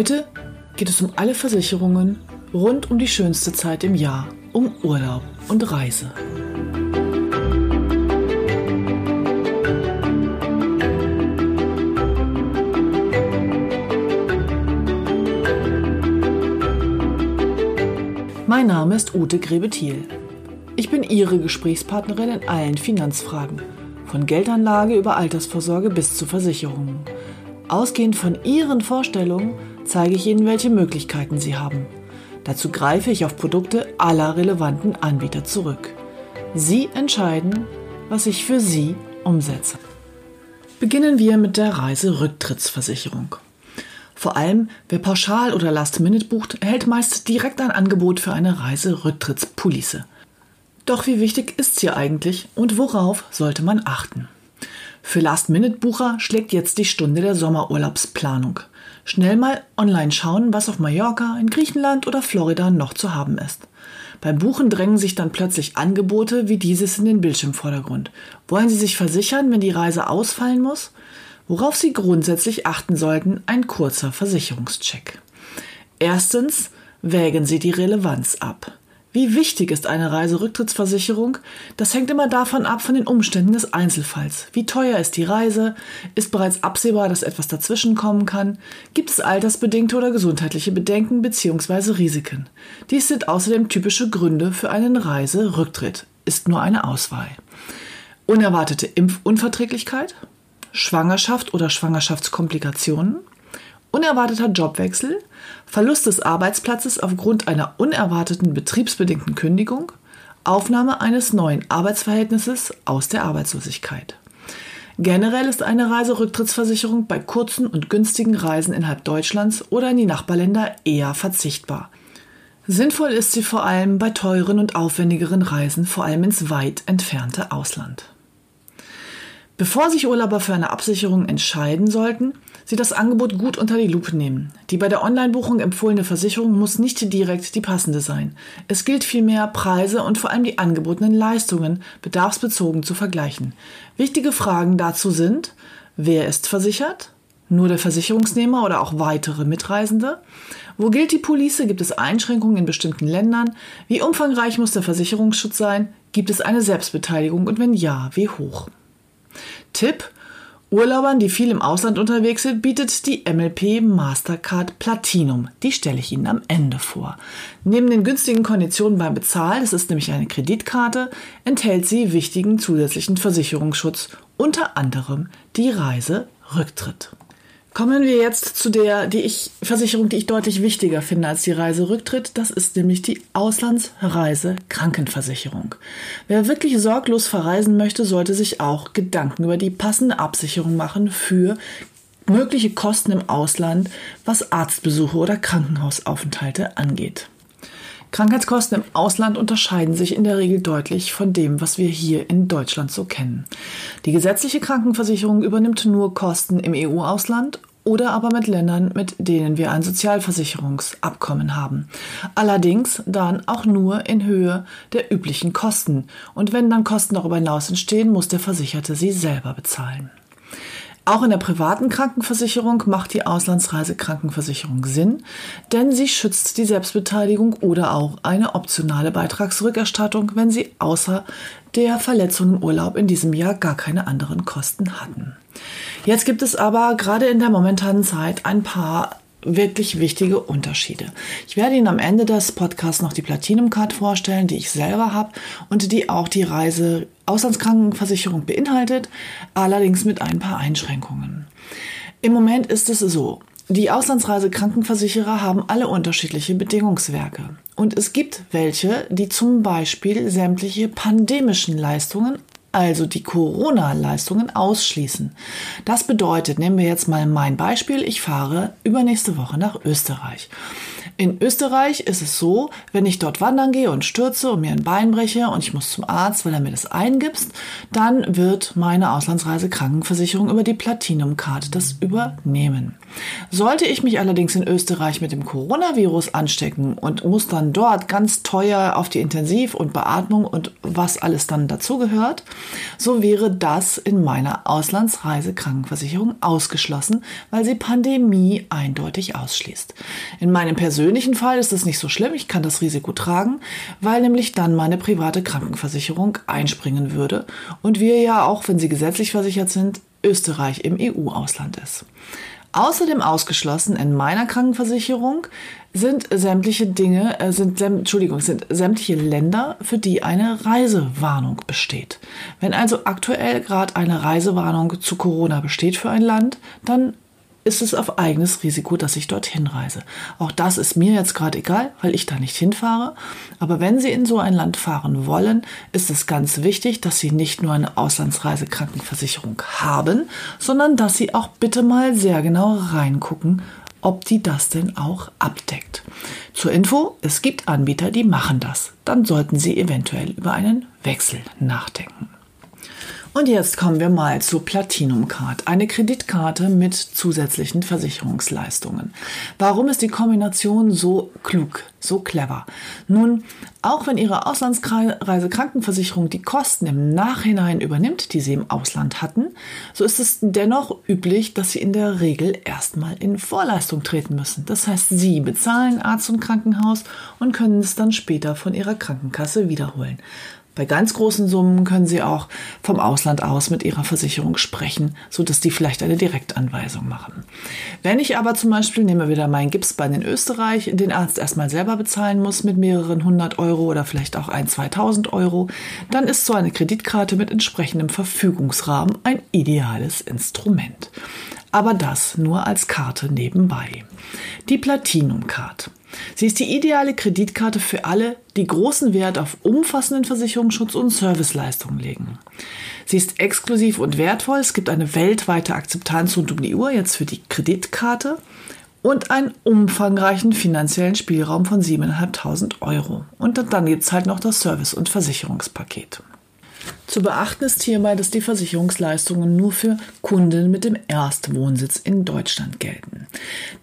Heute geht es um alle Versicherungen rund um die schönste Zeit im Jahr, um Urlaub und Reise. Mein Name ist Ute Grebethiel. Ich bin Ihre Gesprächspartnerin in allen Finanzfragen, von Geldanlage über Altersvorsorge bis zu Versicherungen. Ausgehend von Ihren Vorstellungen zeige ich Ihnen, welche Möglichkeiten Sie haben. Dazu greife ich auf Produkte aller relevanten Anbieter zurück. Sie entscheiden, was ich für Sie umsetze. Beginnen wir mit der Reiserücktrittsversicherung. Vor allem, wer pauschal oder Last-Minute bucht, erhält meist direkt ein Angebot für eine Reiserücktrittspolice. Doch wie wichtig ist sie eigentlich und worauf sollte man achten? Für Last-Minute-Bucher schlägt jetzt die Stunde der Sommerurlaubsplanung. Schnell mal online schauen, was auf Mallorca, in Griechenland oder Florida noch zu haben ist. Beim Buchen drängen sich dann plötzlich Angebote wie dieses in den Bildschirmvordergrund. Wollen Sie sich versichern, wenn die Reise ausfallen muss? Worauf Sie grundsätzlich achten sollten, ein kurzer Versicherungscheck. Erstens wägen Sie die Relevanz ab. Wie wichtig ist eine Reiserücktrittsversicherung? Das hängt immer davon ab von den Umständen des Einzelfalls. Wie teuer ist die Reise? Ist bereits absehbar, dass etwas dazwischenkommen kann? Gibt es altersbedingte oder gesundheitliche Bedenken bzw. Risiken? Dies sind außerdem typische Gründe für einen Reiserücktritt. Ist nur eine Auswahl. Unerwartete Impfunverträglichkeit? Schwangerschaft oder Schwangerschaftskomplikationen, unerwarteter Jobwechsel, Verlust des Arbeitsplatzes aufgrund einer unerwarteten betriebsbedingten Kündigung, Aufnahme eines neuen Arbeitsverhältnisses aus der Arbeitslosigkeit. Generell ist eine Reiserücktrittsversicherung bei kurzen und günstigen Reisen innerhalb Deutschlands oder in die Nachbarländer eher verzichtbar. Sinnvoll ist sie vor allem bei teuren und aufwendigeren Reisen, vor allem ins weit entfernte Ausland. Bevor sich Urlauber für eine Absicherung entscheiden sollten, sie das Angebot gut unter die Lupe nehmen. Die bei der Online-Buchung empfohlene Versicherung muss nicht direkt die passende sein. Es gilt vielmehr, Preise und vor allem die angebotenen Leistungen bedarfsbezogen zu vergleichen. Wichtige Fragen dazu sind, wer ist versichert? Nur der Versicherungsnehmer oder auch weitere Mitreisende? Wo gilt die Police? Gibt es Einschränkungen in bestimmten Ländern? Wie umfangreich muss der Versicherungsschutz sein? Gibt es eine Selbstbeteiligung und wenn ja, wie hoch? Tipp: Urlaubern, die viel im Ausland unterwegs sind, bietet die MLP Mastercard Platinum. Die stelle ich Ihnen am Ende vor. Neben den günstigen Konditionen beim Bezahlen, es ist nämlich eine Kreditkarte, enthält sie wichtigen zusätzlichen Versicherungsschutz, unter anderem die Reiserücktritt. Kommen wir jetzt zu der die ich, Versicherung, die ich deutlich wichtiger finde als die Reiserücktritt. Das ist nämlich die Auslandsreise-Krankenversicherung. Wer wirklich sorglos verreisen möchte, sollte sich auch Gedanken über die passende Absicherung machen für mögliche Kosten im Ausland, was Arztbesuche oder Krankenhausaufenthalte angeht. Krankheitskosten im Ausland unterscheiden sich in der Regel deutlich von dem, was wir hier in Deutschland so kennen. Die gesetzliche Krankenversicherung übernimmt nur Kosten im EU-Ausland oder aber mit Ländern, mit denen wir ein Sozialversicherungsabkommen haben. Allerdings dann auch nur in Höhe der üblichen Kosten. Und wenn dann Kosten darüber hinaus entstehen, muss der Versicherte sie selber bezahlen. Auch in der privaten Krankenversicherung macht die Auslandsreisekrankenversicherung Sinn, denn sie schützt die Selbstbeteiligung oder auch eine optionale Beitragsrückerstattung, wenn sie außer der Verletzung im Urlaub in diesem Jahr gar keine anderen Kosten hatten. Jetzt gibt es aber gerade in der momentanen Zeit ein paar wirklich wichtige Unterschiede. Ich werde Ihnen am Ende des Podcasts noch die Platinum Card vorstellen, die ich selber habe und die auch die Reise Auslandskrankenversicherung beinhaltet, allerdings mit ein paar Einschränkungen. Im Moment ist es so, die Auslandsreisekrankenversicherer haben alle unterschiedliche Bedingungswerke. Und es gibt welche, die zum Beispiel sämtliche pandemischen Leistungen also die Corona-Leistungen, ausschließen. Das bedeutet, nehmen wir jetzt mal mein Beispiel, ich fahre übernächste Woche nach Österreich. In Österreich ist es so, wenn ich dort wandern gehe und stürze und mir ein Bein breche und ich muss zum Arzt, weil er mir das eingibst, dann wird meine Auslandsreisekrankenversicherung über die Platinum-Card das übernehmen. Sollte ich mich allerdings in Österreich mit dem Coronavirus anstecken und muss dann dort ganz teuer auf die Intensiv- und Beatmung und was alles dann dazugehört, so wäre das in meiner Auslandsreisekrankenversicherung ausgeschlossen, weil sie Pandemie eindeutig ausschließt. In meinem persönlichen Fall ist das nicht so schlimm, ich kann das Risiko tragen, weil nämlich dann meine private Krankenversicherung einspringen würde und wir ja auch, wenn sie gesetzlich versichert sind, Österreich im EU-Ausland ist. Außerdem ausgeschlossen in meiner Krankenversicherung sind sämtliche Dinge, äh, sind, Entschuldigung, sind sämtliche Länder, für die eine Reisewarnung besteht. Wenn also aktuell gerade eine Reisewarnung zu Corona besteht für ein Land, dann ist es auf eigenes Risiko, dass ich dorthin reise. Auch das ist mir jetzt gerade egal, weil ich da nicht hinfahre. Aber wenn Sie in so ein Land fahren wollen, ist es ganz wichtig, dass Sie nicht nur eine Auslandsreisekrankenversicherung haben, sondern dass Sie auch bitte mal sehr genau reingucken, ob die das denn auch abdeckt. Zur Info, es gibt Anbieter, die machen das. Dann sollten Sie eventuell über einen Wechsel nachdenken. Und jetzt kommen wir mal zur Platinum Card, eine Kreditkarte mit zusätzlichen Versicherungsleistungen. Warum ist die Kombination so klug, so clever? Nun, auch wenn Ihre Auslandsreisekrankenversicherung die Kosten im Nachhinein übernimmt, die Sie im Ausland hatten, so ist es dennoch üblich, dass Sie in der Regel erstmal in Vorleistung treten müssen. Das heißt, Sie bezahlen Arzt und Krankenhaus und können es dann später von Ihrer Krankenkasse wiederholen. Bei ganz großen Summen können Sie auch vom Ausland aus mit Ihrer Versicherung sprechen, sodass die vielleicht eine Direktanweisung machen. Wenn ich aber zum Beispiel, nehmen wir wieder mein Gipsbein in Österreich, den Arzt erstmal selber bezahlen muss mit mehreren hundert Euro oder vielleicht auch ein, 2000 Euro, dann ist so eine Kreditkarte mit entsprechendem Verfügungsrahmen ein ideales Instrument. Aber das nur als Karte nebenbei. Die Platinum Card. Sie ist die ideale Kreditkarte für alle, die großen Wert auf umfassenden Versicherungsschutz und Serviceleistungen legen. Sie ist exklusiv und wertvoll. Es gibt eine weltweite Akzeptanz rund um die Uhr jetzt für die Kreditkarte und einen umfangreichen finanziellen Spielraum von 7.500 Euro. Und dann gibt es halt noch das Service- und Versicherungspaket. Zu beachten ist hierbei, dass die Versicherungsleistungen nur für Kunden mit dem Erstwohnsitz in Deutschland gelten.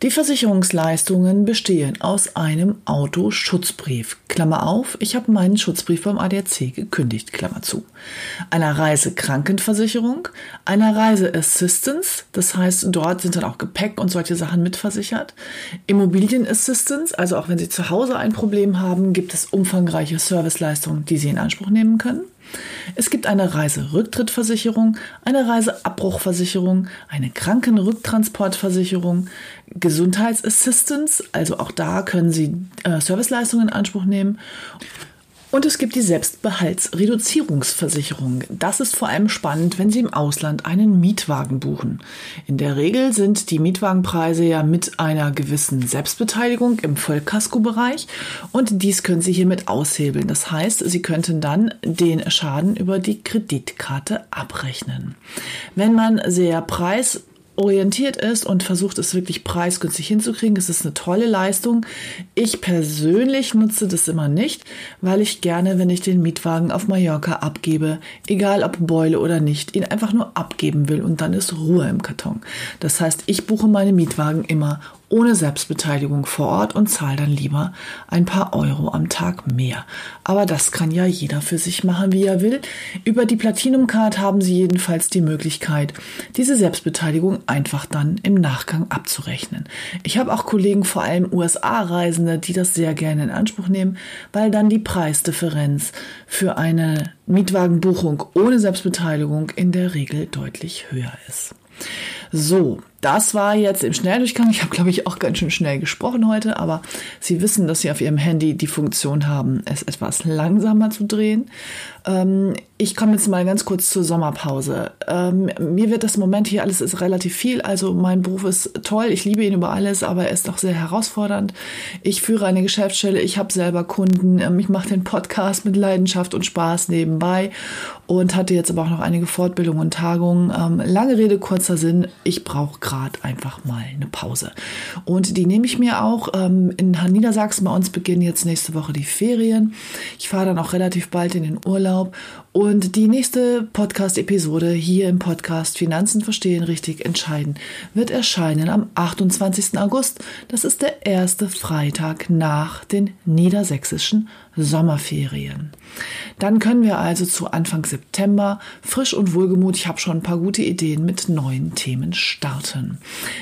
Die Versicherungsleistungen bestehen aus einem Autoschutzbrief. Klammer auf, ich habe meinen Schutzbrief beim ADAC gekündigt, Klammer zu. Einer Reisekrankenversicherung, einer Reiseassistance, das heißt, dort sind dann auch Gepäck und solche Sachen mitversichert. Immobilienassistance, also auch wenn Sie zu Hause ein Problem haben, gibt es umfangreiche Serviceleistungen, die Sie in Anspruch nehmen können. Es gibt eine Reiserücktrittversicherung, eine Reiseabbruchversicherung, eine Krankenrücktransportversicherung, Gesundheitsassistance, also auch da können Sie äh, Serviceleistungen in Anspruch nehmen und es gibt die Selbstbehaltsreduzierungsversicherung. Das ist vor allem spannend, wenn Sie im Ausland einen Mietwagen buchen. In der Regel sind die Mietwagenpreise ja mit einer gewissen Selbstbeteiligung im Vollkaskobereich und dies können Sie hiermit aushebeln. Das heißt, Sie könnten dann den Schaden über die Kreditkarte abrechnen. Wenn man sehr preis orientiert ist und versucht es wirklich preisgünstig hinzukriegen. Es ist eine tolle Leistung. Ich persönlich nutze das immer nicht, weil ich gerne, wenn ich den Mietwagen auf Mallorca abgebe, egal ob Beule oder nicht, ihn einfach nur abgeben will und dann ist Ruhe im Karton. Das heißt, ich buche meine Mietwagen immer ohne Selbstbeteiligung vor Ort und zahle dann lieber ein paar Euro am Tag mehr. Aber das kann ja jeder für sich machen, wie er will. Über die Platinum Card haben Sie jedenfalls die Möglichkeit, diese Selbstbeteiligung einfach dann im Nachgang abzurechnen. Ich habe auch Kollegen, vor allem USA-Reisende, die das sehr gerne in Anspruch nehmen, weil dann die Preisdifferenz für eine Mietwagenbuchung ohne Selbstbeteiligung in der Regel deutlich höher ist. So, das war jetzt im Schnelldurchgang. Ich habe, glaube ich, auch ganz schön schnell gesprochen heute, aber Sie wissen, dass Sie auf Ihrem Handy die Funktion haben, es etwas langsamer zu drehen. Ähm, ich komme jetzt mal ganz kurz zur Sommerpause. Ähm, mir wird das Moment hier alles ist relativ viel. Also mein Beruf ist toll, ich liebe ihn über alles, aber er ist auch sehr herausfordernd. Ich führe eine Geschäftsstelle, ich habe selber Kunden, ähm, ich mache den Podcast mit Leidenschaft und Spaß nebenbei und hatte jetzt aber auch noch einige Fortbildungen und Tagungen. Ähm, lange Rede, kurzer Sinn, ich brauche gerade einfach mal eine Pause. Und die nehme ich mir auch. Ähm, in Niedersachsen bei uns beginnen jetzt nächste Woche die Ferien. Ich fahre dann auch relativ bald in den Urlaub und die nächste Podcast-Episode hier im Podcast Finanzen verstehen, richtig entscheiden wird erscheinen am 28. August. Das ist der erste Freitag nach den niedersächsischen Sommerferien. Dann können wir also zu Anfang September frisch und wohlgemut, ich habe schon ein paar gute Ideen mit neuen Themen starten.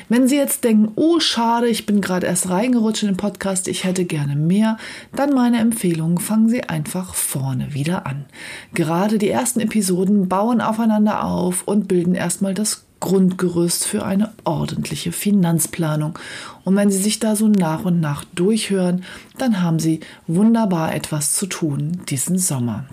Wenn Sie jetzt denken, oh schade, ich bin gerade erst reingerutscht in den Podcast, ich hätte gerne mehr, dann meine Empfehlung, fangen Sie einfach vorne wieder an. Gerade die ersten Episoden bauen aufeinander auf und bilden erstmal das Grundgerüst für eine ordentliche Finanzplanung. Und wenn Sie sich da so nach und nach durchhören, dann haben Sie wunderbar etwas zu tun diesen Sommer.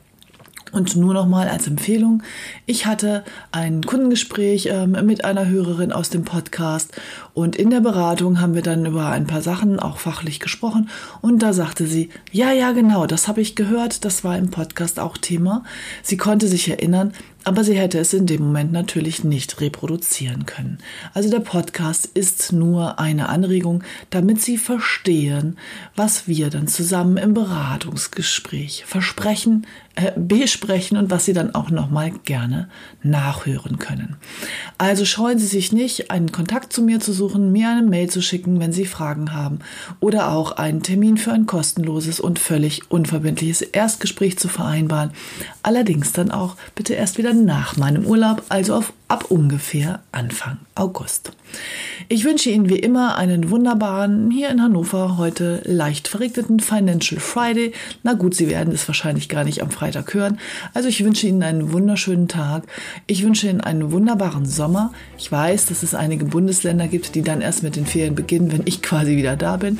Und nur noch mal als Empfehlung, ich hatte ein Kundengespräch ähm, mit einer Hörerin aus dem Podcast und in der Beratung haben wir dann über ein paar Sachen auch fachlich gesprochen und da sagte sie, ja, ja, genau, das habe ich gehört, das war im Podcast auch Thema. Sie konnte sich erinnern, aber sie hätte es in dem Moment natürlich nicht reproduzieren können. Also der Podcast ist nur eine Anregung, damit Sie verstehen, was wir dann zusammen im Beratungsgespräch versprechen, äh, besprechen und was Sie dann auch nochmal gerne nachhören können. Also scheuen Sie sich nicht, einen Kontakt zu mir zu suchen, mir eine Mail zu schicken, wenn Sie Fragen haben oder auch einen Termin für ein kostenloses und völlig unverbindliches Erstgespräch zu vereinbaren. Allerdings dann auch bitte erst wieder nach meinem Urlaub, also auf, ab ungefähr Anfang August. Ich wünsche Ihnen wie immer einen wunderbaren, hier in Hannover heute leicht verregneten Financial Friday. Na gut, Sie werden es wahrscheinlich gar nicht am Freitag hören. Also ich wünsche Ihnen einen wunderschönen Tag. Ich wünsche Ihnen einen wunderbaren Sommer. Ich weiß, dass es einige Bundesländer gibt, die dann erst mit den Ferien beginnen, wenn ich quasi wieder da bin.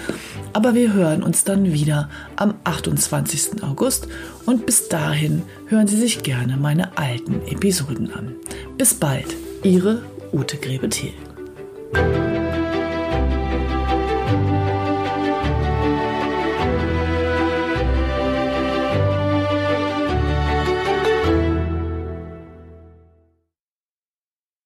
Aber wir hören uns dann wieder am 28. August und bis dahin hören Sie sich gerne meine alten Episoden an. Bis bald, Ihre Ute Grebe-Thiel.